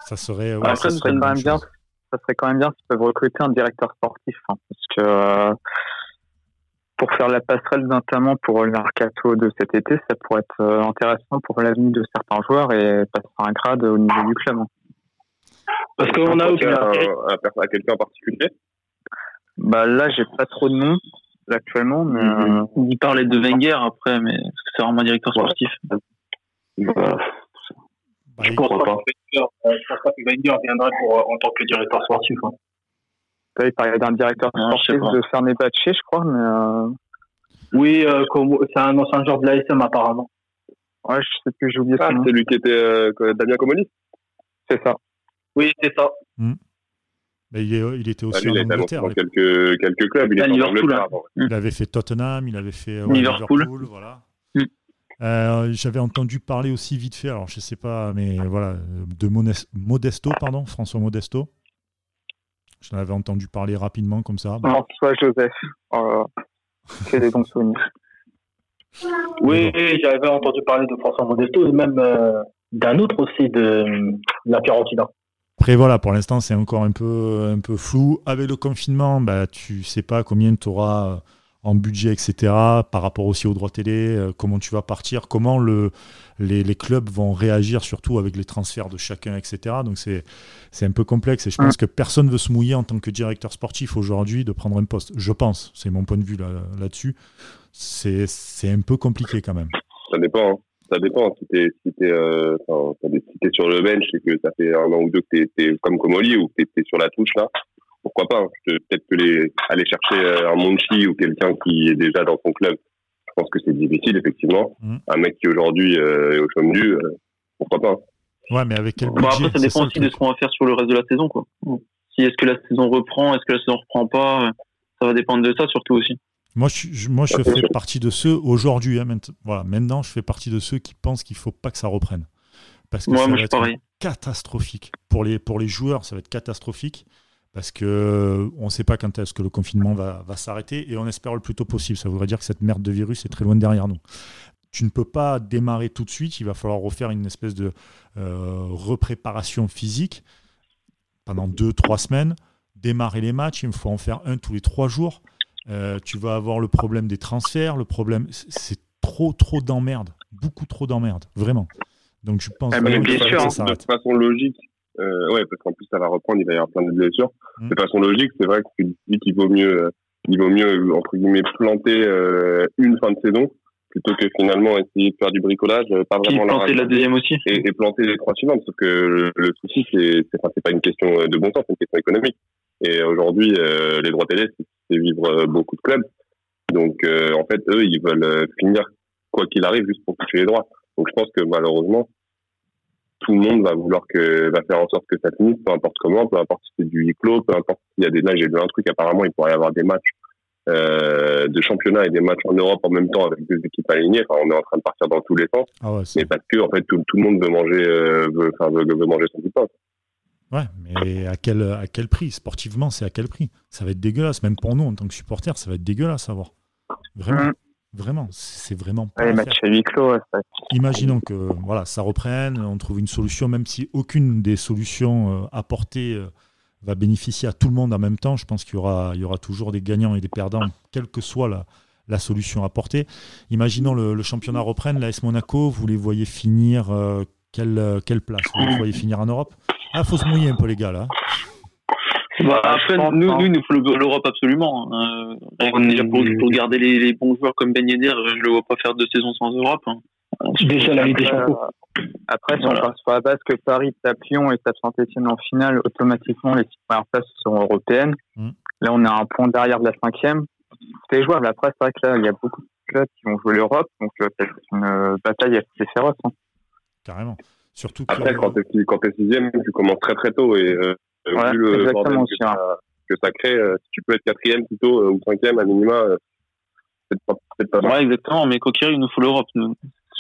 Ça serait, ouais, ça, serait quand même bien. Ça serait quand même bien s'ils peuvent recruter un directeur sportif, hein, parce que euh, pour faire la passerelle notamment pour le mercato de cet été, ça pourrait être euh, intéressant pour l'avenir de certains joueurs et passer un grade au niveau du club. Parce qu'on a aussi à, quelqu'un en particulier Bah là, j'ai pas trop de noms actuellement, mais mm-hmm. euh, il parlait de Wenger après, mais c'est vraiment un directeur sportif. Bah, bah, je pense pas, Que Wenger, euh, je pense pas que Wenger viendrait pour, en tant que directeur sportif. Hein. Il parlait d'un directeur sportif de Fernebache, je crois, mais. Euh... Oui, euh, c'est un ancien joueur de l'ASM apparemment. Ouais, je sais plus, j'ai oublié ah, C'est lui qui était euh, Damien Comoli? C'est ça. Oui, c'est ça. Hmm. Mais il, est, il, était aussi ah, en Angleterre. Dans quelques, quelques clubs. Il, était en Angleterre Il avait fait Tottenham, il avait fait ouais, Liverpool. Liverpool. voilà. Euh, J'avais entendu parler aussi vite fait, alors je sais pas, mais voilà, de Modesto, pardon, François Modesto. J'en avais entendu parler rapidement comme ça. François Joseph. Oh, c'est des bons souvenirs. Oui, j'avais entendu parler de François Modesto et même euh, d'un autre aussi de la Fiorentina. Après voilà, pour l'instant c'est encore un peu, un peu flou. Avec le confinement, bah, tu sais pas combien tu auras en budget, etc. Par rapport aussi aux droits télé, euh, comment tu vas partir, comment le, les, les, clubs vont réagir, surtout avec les transferts de chacun, etc. Donc c'est, c'est un peu complexe et je pense que personne ne veut se mouiller en tant que directeur sportif aujourd'hui de prendre un poste. Je pense, c'est mon point de vue là, là-dessus. C'est, c'est un peu compliqué quand même. Ça dépend. Hein. Ça dépend. Si tu si euh, es, sur le bench et que ça fait un an ou deux que tu es, comme Comoli ou que tu es sur la touche là, pourquoi pas hein. Peut-être que les, aller chercher euh, un Monchi ou quelqu'un qui est déjà dans ton club, je pense que c'est difficile, effectivement. Mm. Un mec qui aujourd'hui euh, est au chômage, euh, pourquoi pas hein. Ouais, mais avec quel budget Après, ça dépend aussi de ce qu'on va faire sur le reste de la saison. Quoi. Si est-ce que la saison reprend, est-ce que la saison reprend pas, ça va dépendre de ça surtout aussi. Moi, je, moi, je fais partie de ceux, aujourd'hui, hein, maintenant, voilà, maintenant, je fais partie de ceux qui pensent qu'il ne faut pas que ça reprenne. Parce que ça va être catastrophique. Pour les, pour les joueurs, ça va être catastrophique parce que on ne sait pas quand est-ce que le confinement va, s'arrêter et on espère le plus tôt possible. Ça voudrait dire que cette merde de virus est très loin derrière nous. Tu ne peux pas démarrer tout de suite, il va falloir refaire une espèce de euh, repréparation physique pendant deux, trois semaines, démarrer les matchs, il faut en faire un tous les trois jours. Euh, tu vas avoir le problème des transferts, le problème, c'est trop, trop d'emmerde, beaucoup trop d'emmerde, vraiment. Donc je pense eh ben, que ça de façon logique, euh, ouais, parce qu'en plus ça va reprendre, il va y avoir plein de blessures. Mm. De façon logique, c'est vrai que tu dis qu'il vaut mieux, euh, il vaut mieux entre guillemets planter euh, une fin de saison plutôt que finalement essayer de faire du bricolage, euh, pas vraiment planter la, deuxième aussi et, et, planter les trois suivantes. Sauf que le, souci, c'est c'est pas une question de bon sens, c'est une question économique. Et aujourd'hui, euh, les droits télé, c'est vivre beaucoup de clubs. Donc en fait, eux, ils veulent finir quoi qu'il arrive juste pour toucher les droits. Donc je pense que malheureusement, tout le monde va vouloir que va faire en sorte que ça finisse, peu importe comment, peu importe si c'est du huis clos, peu importe s'il y a des là j'ai vu un truc apparemment il pourrait y avoir des matchs euh, de championnat et des matchs en Europe en même temps avec deux équipes alignées. Enfin, on est en train de partir dans tous les sens. Ah ouais, mais parce que en fait tout, tout le monde veut manger, euh, veut, veut, veut, manger son pain. Ouais, mais à quel, à quel prix? Sportivement, c'est à quel prix? Ça va être dégueulasse, même pour nous en tant que supporters, ça va être dégueulasse à voir. Vraiment. Vraiment, c'est vraiment pas. Ouais, match à huis clos. Imaginons que voilà, ça reprenne, on trouve une solution, même si aucune des solutions euh, apportées euh, va bénéficier à tout le monde en même temps. Je pense qu'il y aura, il y aura toujours des gagnants et des perdants, quelle que soit la, la solution apportée. Imaginons le, le championnat reprenne, l'AS Monaco, vous les voyez finir euh, quelle, quelle place Vous les voyez finir en Europe? Ah, faut se mouiller un peu les gars là. Bah, après, nous, nous, il nous faut l'Europe absolument. Hein. déjà pour, pour, garder les, les, bons joueurs comme Ben Yedder, je le vois pas faire deux saisons sans Europe. Hein. Déjà la Ligue des Champions. Après, si on passe sur la base que Paris tape Lyon et tape Saint-Etienne en finale, automatiquement, les six premières places sont européennes. Mm. Là, on a un point derrière de la cinquième. C'est jouable. Après, c'est vrai que là, il y a beaucoup de clubs qui vont jouer l'Europe, donc euh, c'est une euh, bataille assez féroce. Hein. Carrément. Surtout Après, quand tu es, sixième, tu commences très très tôt et euh, Ouais, le exactement aussi, que, ça, que, ça, crée, euh, si tu peux être quatrième plutôt euh, ou cinquième à minima, euh, c'est pas, pas mal. Ouais, exactement. Mais Kokiri, il nous faut l'Europe,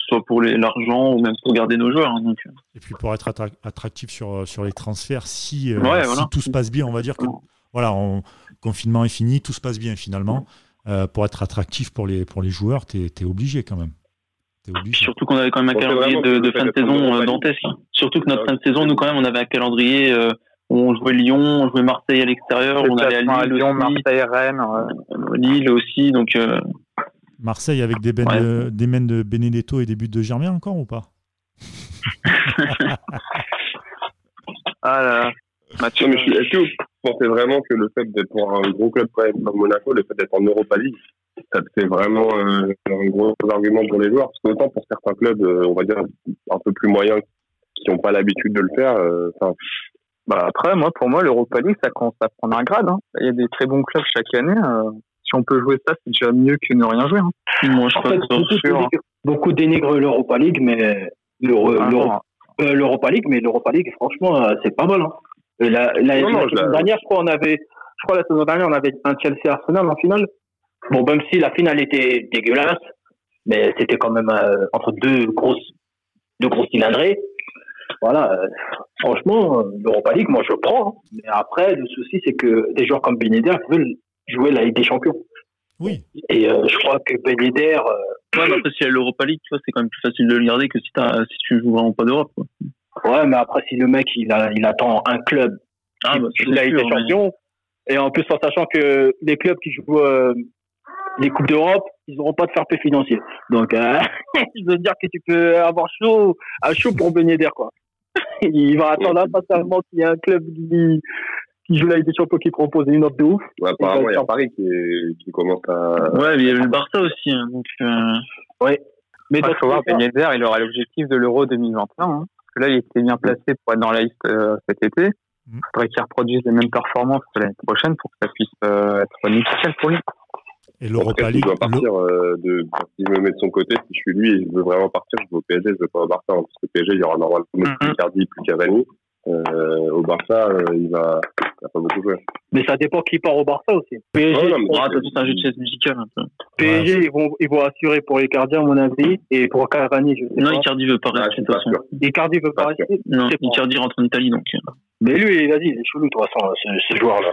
soit pour l'argent ou même pour garder nos joueurs. Hein, donc. Et puis pour être attractif sur, sur les transferts, si, ouais, si tout se passe bien, on va dire que voilà, on, confinement est fini, tout se passe bien finalement. Euh, pour être attractif pour les, pour les joueurs, tu es, es, obligé quand même. Obligé. Surtout qu'on avait quand même un calendrier de, de, fin de saison dantesque. Surtout que notre fin de saison, nous quand même, on avait un calendrier on jouait Lyon, on jouait Marseille à l'extérieur, on allait à Lille, Lyon, Marseille, Rennes, Lille aussi. Donc euh, Marseille avec des, ben de, des mènes de Benedetto et des buts de Germain encore ou pas? [laughs] Ah là. Mathieu, mais est-ce que vous pensez vraiment que le fait d'être pour un gros club comme Monaco, le fait d'être en Europa League, c'est vraiment euh, un gros argument pour les joueurs? Parce qu'autant pour certains clubs, euh, on va dire un peu plus moyens, qui n'ont pas l'habitude de le faire, bah après, moi, pour moi, l'Europa League, ça commence à prendre un grade. Hein. Il y a des très bons clubs chaque année. Euh, si on peut jouer ça, c'est déjà mieux que ne rien jouer. Hein. Moi, je en fait, beaucoup, sûr. beaucoup dénigrent l'Europa League, mais ah, euh, l'Europa League, mais l'Europa League, franchement, euh, c'est pas mal. Hein. La, la, la, saison dernière, je crois, on avait, je crois, la saison dernière, on avait un Chelsea Arsenal en finale. Bon, même si la finale était dégueulasse, mais c'était quand même entre deux grosses, deux grosses cylindrées voilà, euh, franchement, euh, l'Europa League, moi je prends. Hein. Mais après, le souci, c'est que des joueurs comme Ben veulent jouer la Ligue des Champions. Oui. Et euh, je crois que Ben Yedder. Ouais, mais après, si y a l'Europa League, tu vois, c'est quand même plus facile de le garder que si, as, si tu joues vraiment pas d'Europe. Ouais, mais après, si le mec, il, a, il attend un club ah, bah, qui la Ligue des Champions, et en plus en sachant que les clubs qui jouent les Coupes d'Europe, ils n'auront pas de fair play financier. Donc, euh, [laughs] je veux dire que tu peux avoir chaud, à chaud pour baigner d'air, quoi. [laughs] il va attendre impatiemment qu'il y ait un club qui, qui joue la Ligue des Champions qui propose une offre de ouf. Ouais, apparemment, il y a Paris qui, qui, commence à. Ouais, mais il y a le Barça aussi. Hein, donc, euh... Ouais. Mais il faut voir, Ben il aura l'objectif de l'Euro 2021. Hein, parce que là, il était bien placé pour être dans la liste euh, cet été. Il mm. faudrait qu'il reproduise les mêmes performances que l'année prochaine pour que ça puisse euh, être nickel pour lui. Et l'Europa League. Il doit partir euh, de, s'il me met de son côté, si je suis lui et je veux vraiment partir, je veux au PSG, je veux pas au Barça. Hein, parce que PSG, il y aura normalement plus mm-hmm. Cardi, plus Cavani. Euh, au Barça, euh, il va, il va pas beaucoup jouer. Mais ça dépend qui part au Barça aussi. PSG, oh, non, ah, c'est un jeu de chaise musicale un peu. PSG, ils vont, ils vont assurer pour Icardi, à mon avis, et pour Cavani, je sais non, pas. Non, Icardi veut pas ah, rester, de toute façon. Icardi veut pas, rester. Non, Icardi rentre en Italie, donc. Mais lui, vas-y, il est chelou, de toute façon, ce, ce joueur-là.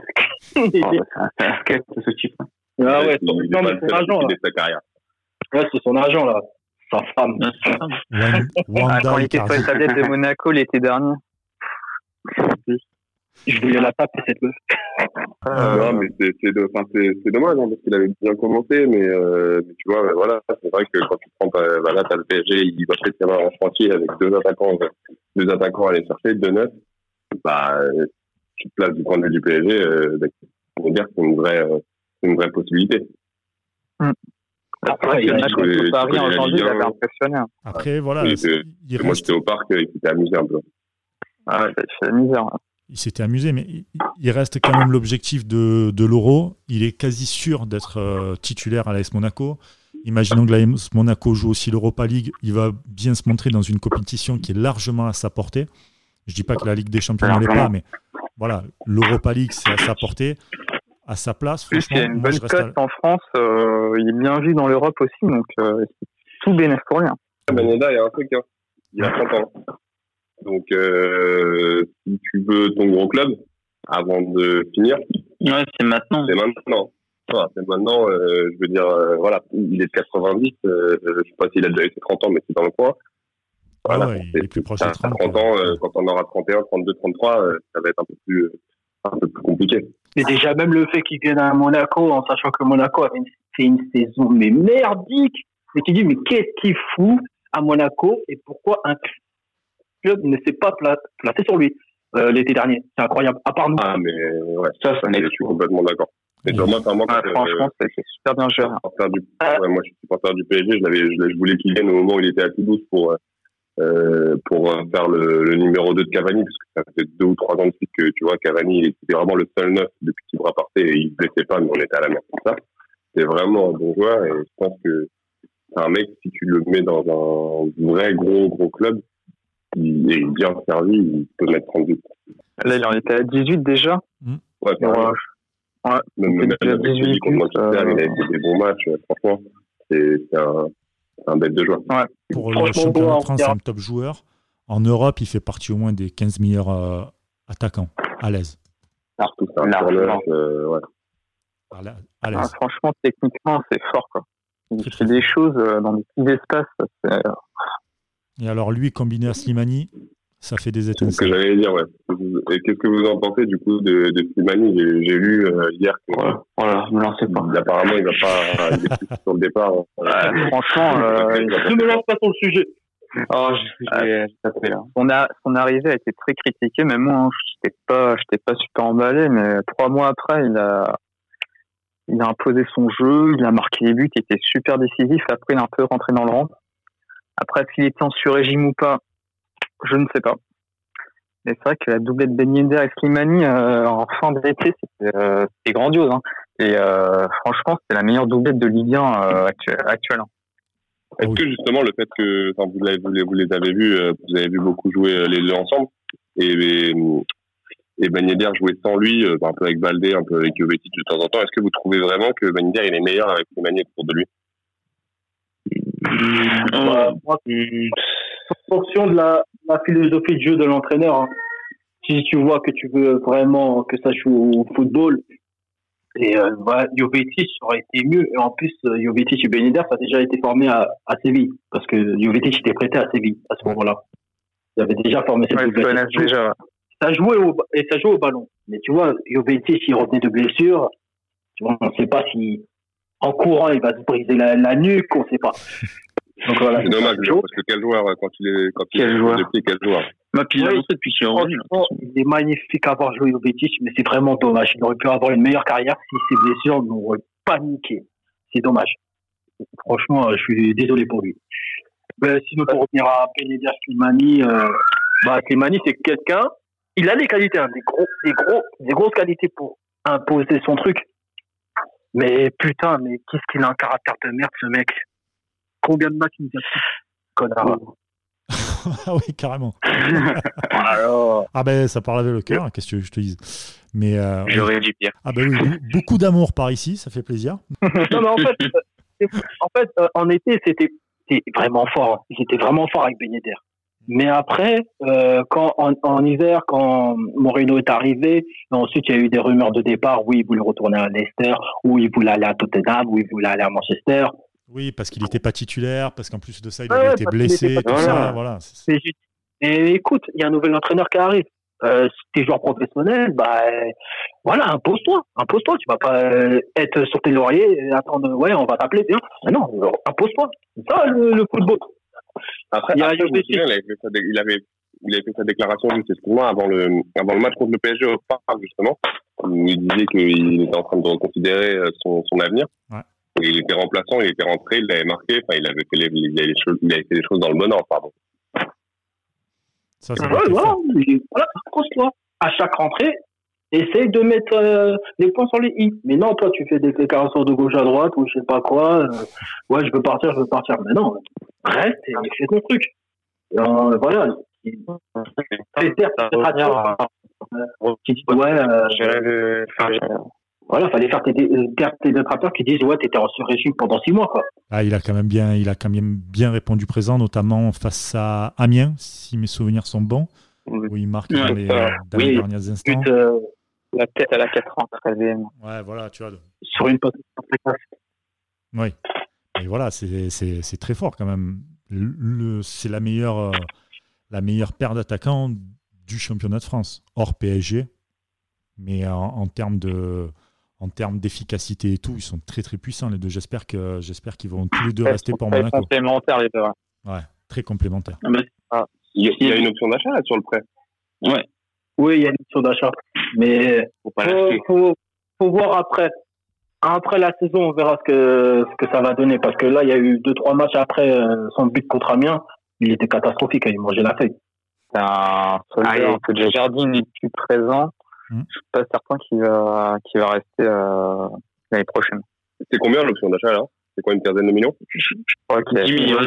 Ah, [laughs] c'est ce type. Ah ouais, non, mais son agent, là. sa carrière. Ouais, c'est son agent, là. Sa femme. ah, quand il était sur les tablettes de Monaco l'été dernier. Je voulais la taper, cette meuf. Ah, non, mais c'est, c'est, c'est, c'est dommage, hein, parce qu'il avait bien commencé, mais, euh, mais tu vois, voilà, c'est vrai que quand tu prends, bah, là, t'as le PSG, il va peut-être y avoir un chantier avec deux attaquants, deux attaquants à aller chercher, deux neufs. Bah, tu te places du point de vue du PSG, euh, on va dire que c'est une vraie, euh, une vraie possibilité. Hum. Après, il y a que Paris en janvier, il avait impressionné. Hein. Après, voilà. Oui, il moi, j'étais au parc, il s'était amusé un peu. Ah ouais, il s'est amusé. Hein. Il s'était amusé, mais il reste quand même l'objectif de, de l'Euro. Il est quasi sûr d'être euh, titulaire à l'AS Monaco. Imaginons que l'AS Monaco joue aussi l'Europa League. Il va bien se montrer dans une compétition qui est largement à sa portée. Je ne dis pas que la Ligue des Champions ne l'est pas, mais voilà, l'Europa League, c'est à sa portée à sa place. Plus il y a une bonne cote en France, euh, il est bien vu dans l'Europe aussi, donc euh, tout bénéfice pour rien. Beneda, il y a un truc, hein. il a 30 ans. Donc, euh, si tu veux ton gros club, avant de finir, ouais, c'est maintenant. C'est maintenant. c'est maintenant, euh, je veux dire, euh, voilà, il est de 90, euh, je sais pas s'il a déjà eu ses 30 ans, mais c'est dans le coin. Voilà, ah ouais, il est plus proche de 30, 30 ans, quand on aura 31, 32, 33, ça va être un peu plus, un peu plus compliqué. Mais déjà, même le fait qu'il vienne à Monaco, en sachant que Monaco a fait une saison mais merdique, et tu dis, mais qu'est-ce qu'il fout à Monaco et pourquoi un club ne s'est pas placé sur lui euh, l'été dernier? C'est incroyable, à part nous. Ah, mais ouais, ça, ça je suis complètement d'accord. Mais moi, moi, ah, franchement, c'est super bien. Du, ouais, moi, je suis supporter du PSG. Je voulais qu'il vienne au moment où il était à Toulouse pour, euh, pour faire le, le, numéro 2 de Cavani, parce que ça fait deux ou trois ans de suite que tu vois, Cavani, il était vraiment le seul neuf depuis qu'il partait et il ne blessait pas, mais on était à la merde comme ça. C'est vraiment un bon joueur et je pense que c'est un mec, si tu le mets dans un vrai gros, gros club, il est bien servi, il peut mettre 30 buts. Là, il en était à 18 déjà. Mmh. Ouais, ouais. ouais. Même, même à 18 contre Manchester, euh... il a fait des bons matchs. Franchement, c'est un, un bête de joueur. Ouais. Pour le championnat de France, c'est un top joueur. En Europe, il fait partie au moins des 15 meilleurs euh, attaquants à l'aise. Un euh, ouais. À l'aise. Ah, franchement, techniquement, c'est fort. Quoi. Il fait des choses euh, dans des petits espaces. Et alors, lui, combiné à Slimani, ça fait des étincelles. C'est ce que j'allais dire, ouais. Et qu'est-ce que vous en pensez du coup de, de Slimani? J'ai lu euh, hier que. Voilà, voilà ne me lancez pas. Apparemment, il va pas. il est sur le départ. [laughs] Hein. franchement, euh, ne me lance pas sur le sujet. Oh, je, son, a, son arrivée a été très critiquée, mais moi, hein, je n'étais pas, pas super emballé. Mais trois mois après, il a, il a imposé son jeu, il a marqué les buts, il était super décisif. Après, il est un peu rentré dans le rang. Après, s'il était en sur-régime ou pas, je ne sais pas. Mais c'est vrai que la doublette Ben Yedder et Slimani euh, en fin d'été, c'était euh, grandiose. Hein. Et euh, franchement, c'était la meilleure doublette de Ligue 1 euh, actuelle. Hein. Est-ce que justement le fait que enfin, vous, vous, les avez vus, euh, vous avez vu beaucoup jouer les deux ensemble, et, et Ben Yedder jouer sans lui, euh, un peu avec Baldé, un peu avec Jovetic de temps en temps. Est-ce que vous trouvez vraiment que Ben Yedder il est meilleur avec Slimani autour de lui? Bah, En fonction de la, la, philosophie de jeu de l'entraîneur, hein. si tu vois que tu veux vraiment que ça joue au football, et euh, bah, Jovetic aurait été mieux. Et en plus, euh, Jovetic et Ben Yedder, ça a déjà été formé à, à Séville, parce que Jovetic était prêté à Séville à ce moment-là. Il avait déjà formé cette ouais, déjà ça jouait au, et ça joue au ballon. Mais tu vois, Jovetic, s'il revenait de blessure, on ne sait pas si en courant il va se briser la, la nuque, on ne sait pas. [laughs] Donc voilà. C'est dommage, parce que quel joueur, quand il est, quand quel il joueur. Pied, quel joueur. Bah, puis depuis qu'il est. Il est magnifique à avoir joué Jovetic, mais c'est vraiment dommage. Il aurait pu avoir une meilleure carrière si ses blessures n'auraient pas niqué. C'est dommage. Franchement, je suis désolé pour lui. Mais sinon, pour revenir à Benedia Slimani, euh, bah, Slimani, c'est quelqu'un il a les qualités, hein, des, gros, des, gros, des grosses qualités pour imposer son truc. Mais putain, mais qu'est-ce qu'il a un caractère de merde, ce mec. Combien de matchs il nous a Connard. [laughs] ah oui, carrément. [laughs] Ah ben, ça parle avec le cœur, qu'est-ce que je te dise? Mais euh, J'aurais. Ah ben oui, beaucoup d'amour par ici, ça fait plaisir. [laughs] non, mais en fait, euh, en, fait, euh, en été, c'était vraiment fort. C'était vraiment fort avec Ben mais après, euh, quand en, en, hiver, quand Moreno est arrivé, ensuite il y a eu des rumeurs de départ. Oui, il voulait retourner à Leicester, ou il voulait aller à Tottenham, ou il voulait aller à Manchester. Oui, parce qu'il n'était pas titulaire, parce qu'en plus de ça, il avait été blessé, tout ça. Voilà. Et écoute, il y a un nouvel entraîneur qui arrive. Euh, si t'es joueur professionnel, bah voilà, impose-toi, impose-toi. Tu vas pas euh, être sur tes lauriers et attendre, ouais, on va t'appeler, non, impose-toi. C'est ça le, le football. Après, il, après, il, avait fait sa, il, avait, il avait fait sa déclaration juste avant le, avant le match contre le PSG au parc, justement, où il disait qu'il était en train de reconsidérer euh, son, son avenir. Ouais. Et il était remplaçant, il était rentré, il l'avait marqué, enfin, il avait fait les, il avait, choses, il avait fait des choses dans le bon ordre, pardon. Ça, ça ouais, voilà, voilà, toi À chaque rentrée, essaye de mettre euh, les points sur les i. Mais non, toi, tu fais des déclarations de gauche à droite ou je sais pas quoi. Euh, ouais, je veux partir, je veux partir. Mais non, reste et fais ton truc. Euh, voilà. C'est ouais, euh, voilà, fallait faire tes, tes détracteurs qui disent ouais, t'étais en sur-régime pendant six mois, quoi. Ah, il a quand même bien, il a quand même bien répondu présent, notamment face à Amiens, si mes souvenirs sont bons, où il marque dans les, derniers instants. Euh, la tête à la 93e. Ouais, voilà, tu vois. Sur une passe. Oui. Et voilà, c'est très fort quand même. C'est la meilleure, euh, la meilleure paire d'attaquants du championnat de France, hors PSG. Mais en termes de en termes d'efficacité et tout, ils sont très très puissants les deux. J'espère que j'espère qu'ils vont tous les deux rester pour Monaco. Complémentaires les deux. Ouais, très complémentaires. Ah, ah. il, y a, une option d'achat sur le prêt. Ouais. Oui, il y a une option d'achat, mais faut, faut, faut, voir après. Après la saison, on verra ce que ce que ça va donner parce que là, il y a eu deux trois matchs après euh, son but contre Amiens, il était catastrophique, il mangeait la feuille. C'est un soldat, ah, que Jardine n'est plus présent. Hmm. Je suis pas certain qu'il va, qu'il va rester euh, l'année prochaine. C'est combien l'option d'achat là? C'est quoi une quinzaine de millions? Je crois qu'il 10 millions.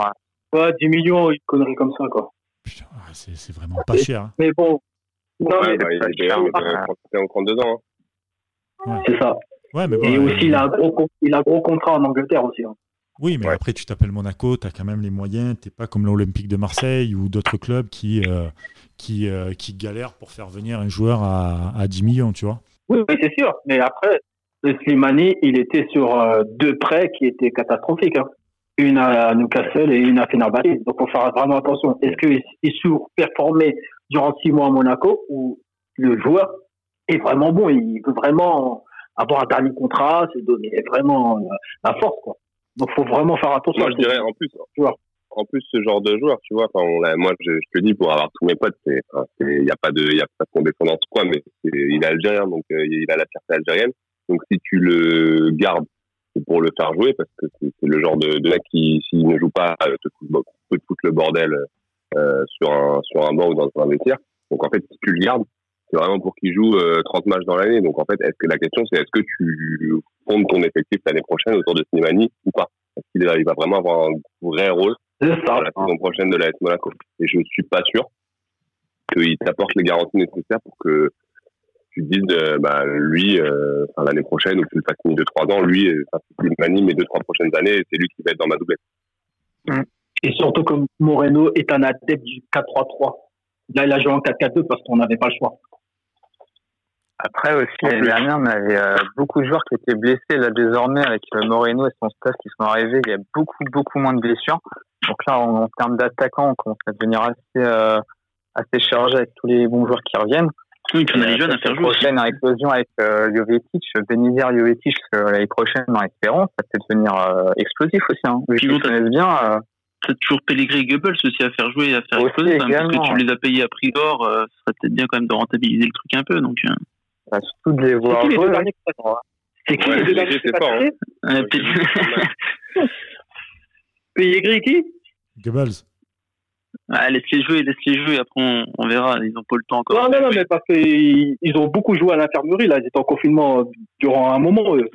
Ouais. ouais, 10 millions, une connerie comme ça quoi. Putain, c'est vraiment pas cher. Hein. Mais bon. Non, ouais, mais bah, il est bien, mais c'est en 32 ans. Hein. C'est ça. Ouais, mais bon, Et aussi, il, a un gros, il a un gros contrat en Angleterre aussi. Hein. Oui, mais après, tu t'appelles Monaco, tu as quand même les moyens. Tu pas comme l'Olympique de Marseille ou d'autres clubs qui, euh, qui, euh, qui galèrent pour faire venir un joueur à, à 10 millions, tu vois. Oui, oui c'est sûr. Mais après, Slimani, il était sur euh, deux prêts qui étaient catastrophiques. Hein. Une à Newcastle et une à Fenerbahce. Donc, il faut faire vraiment attention. Est-ce qu'il est surperformé durant six mois à Monaco ou le joueur est vraiment bon Il peut vraiment avoir un dernier contrat, se donner vraiment la force, quoi. Donc, faut vraiment faire attention. Moi, je dirais, en plus, en plus ce genre de joueur, tu vois. Enfin, moi, je, te dis pour avoir tous mes potes, c'est, il n'y a pas de, il y a pas de condescendance quoi, mais il est algérien, donc euh, il a la fierté algérienne. Donc si tu le gardes, c'est pour le faire jouer parce que c'est, le genre de, de mec qui, s'il ne joue pas, euh, te fout, peut te foutre le bordel euh, sur un sur un banc ou dans un vestiaire. Donc en fait, si tu le gardes, c'est vraiment pour qu'il joue 30 matchs dans l'année. Donc en fait, est-ce que la question c'est est-ce que tu fondes ton effectif l'année prochaine autour de Slimani ou pas? Est-ce qu'il va, vraiment avoir un vrai rôle ça. la saison prochaine de l'AS Monaco? Et je ne suis pas sûr qu'il t'apporte les garanties nécessaires pour que tu dises, euh, bah, lui, euh, l'année prochaine, ou tu le fasses de 2-3 ans, lui, il m'anime mes 2-3 prochaines années, c'est lui qui va être dans ma doublette. Mm. Et surtout que Moreno est un adepte du 4-3-3. Là, il a joué en 4-4-2 parce qu'on n'avait pas le choix. Après aussi, l'année dernière, on avait euh, beaucoup de joueurs qui étaient blessés. Là, désormais, avec Moreno et son staff qui sont arrivés, il y a beaucoup, beaucoup moins de blessures. Donc là, en, termes d'attaquants, on commence à devenir assez, euh, assez chargé avec tous les bons joueurs qui reviennent. Oui, puis on a les jeunes à faire jouer. prochaine explosion avec euh, Jovetic, Benizir Jovetic, l'année prochaine dans Espérance, ça peut devenir euh, explosif aussi. Hein. Vu qu'ils connaissent bien. Euh, T'as toujours Pellegrini et Goebbels aussi à faire jouer et à faire exploser. Hein, parce que tu les as payés à prix d'or, euh, ça serait peut-être bien quand même de rentabiliser le truc un peu. Donc, euh. bah, surtout de les voir jouer. C'est qui les deux derniers C'est pas, hein. Pellegrini qui Goebbels. Ah, laisse-les jouer, laisse-les jouer, après on, on, verra, ils n'ont pas le temps encore. Non, non, non, mais parce qu'ils ils ont beaucoup joué à l'infirmerie, là, ils étaient en confinement durant un moment, eux.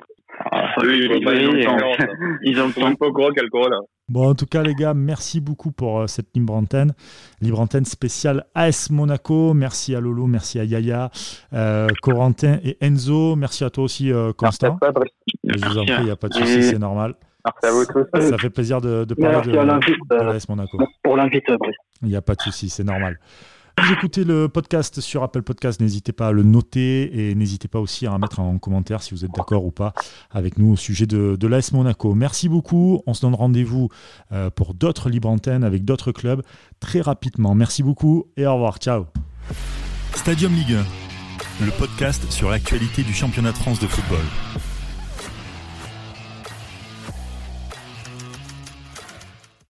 Ah, oui, ils, ont le temps. pas au courant quel corona. Bon, en tout cas, les gars, merci beaucoup pour euh, cette libre antenne. Libre antenne spéciale AS Monaco. Merci à Lolo, merci à Yaya, euh, Corentin et Enzo. Merci à toi aussi, euh, Constant. Je vous en prie, il n'y a pas de souci, c'est normal. Merci à vous tous. Ça fait plaisir de, de parler de, de, l'AS Monaco. Pour l'invite. Il n'y a pas de souci, c'est normal. Vous écoutez le podcast sur Apple Podcast, n'hésitez pas à le noter et n'hésitez pas aussi à mettre en commentaire si vous êtes d'accord ou pas avec nous au sujet de, de l'AS Monaco. Merci beaucoup. On se donne rendez-vous euh, pour d'autres libres antennes avec d'autres clubs très rapidement. Merci beaucoup et au revoir. Ciao. Stadium Ligue 1, le podcast sur l'actualité du championnat de France de football.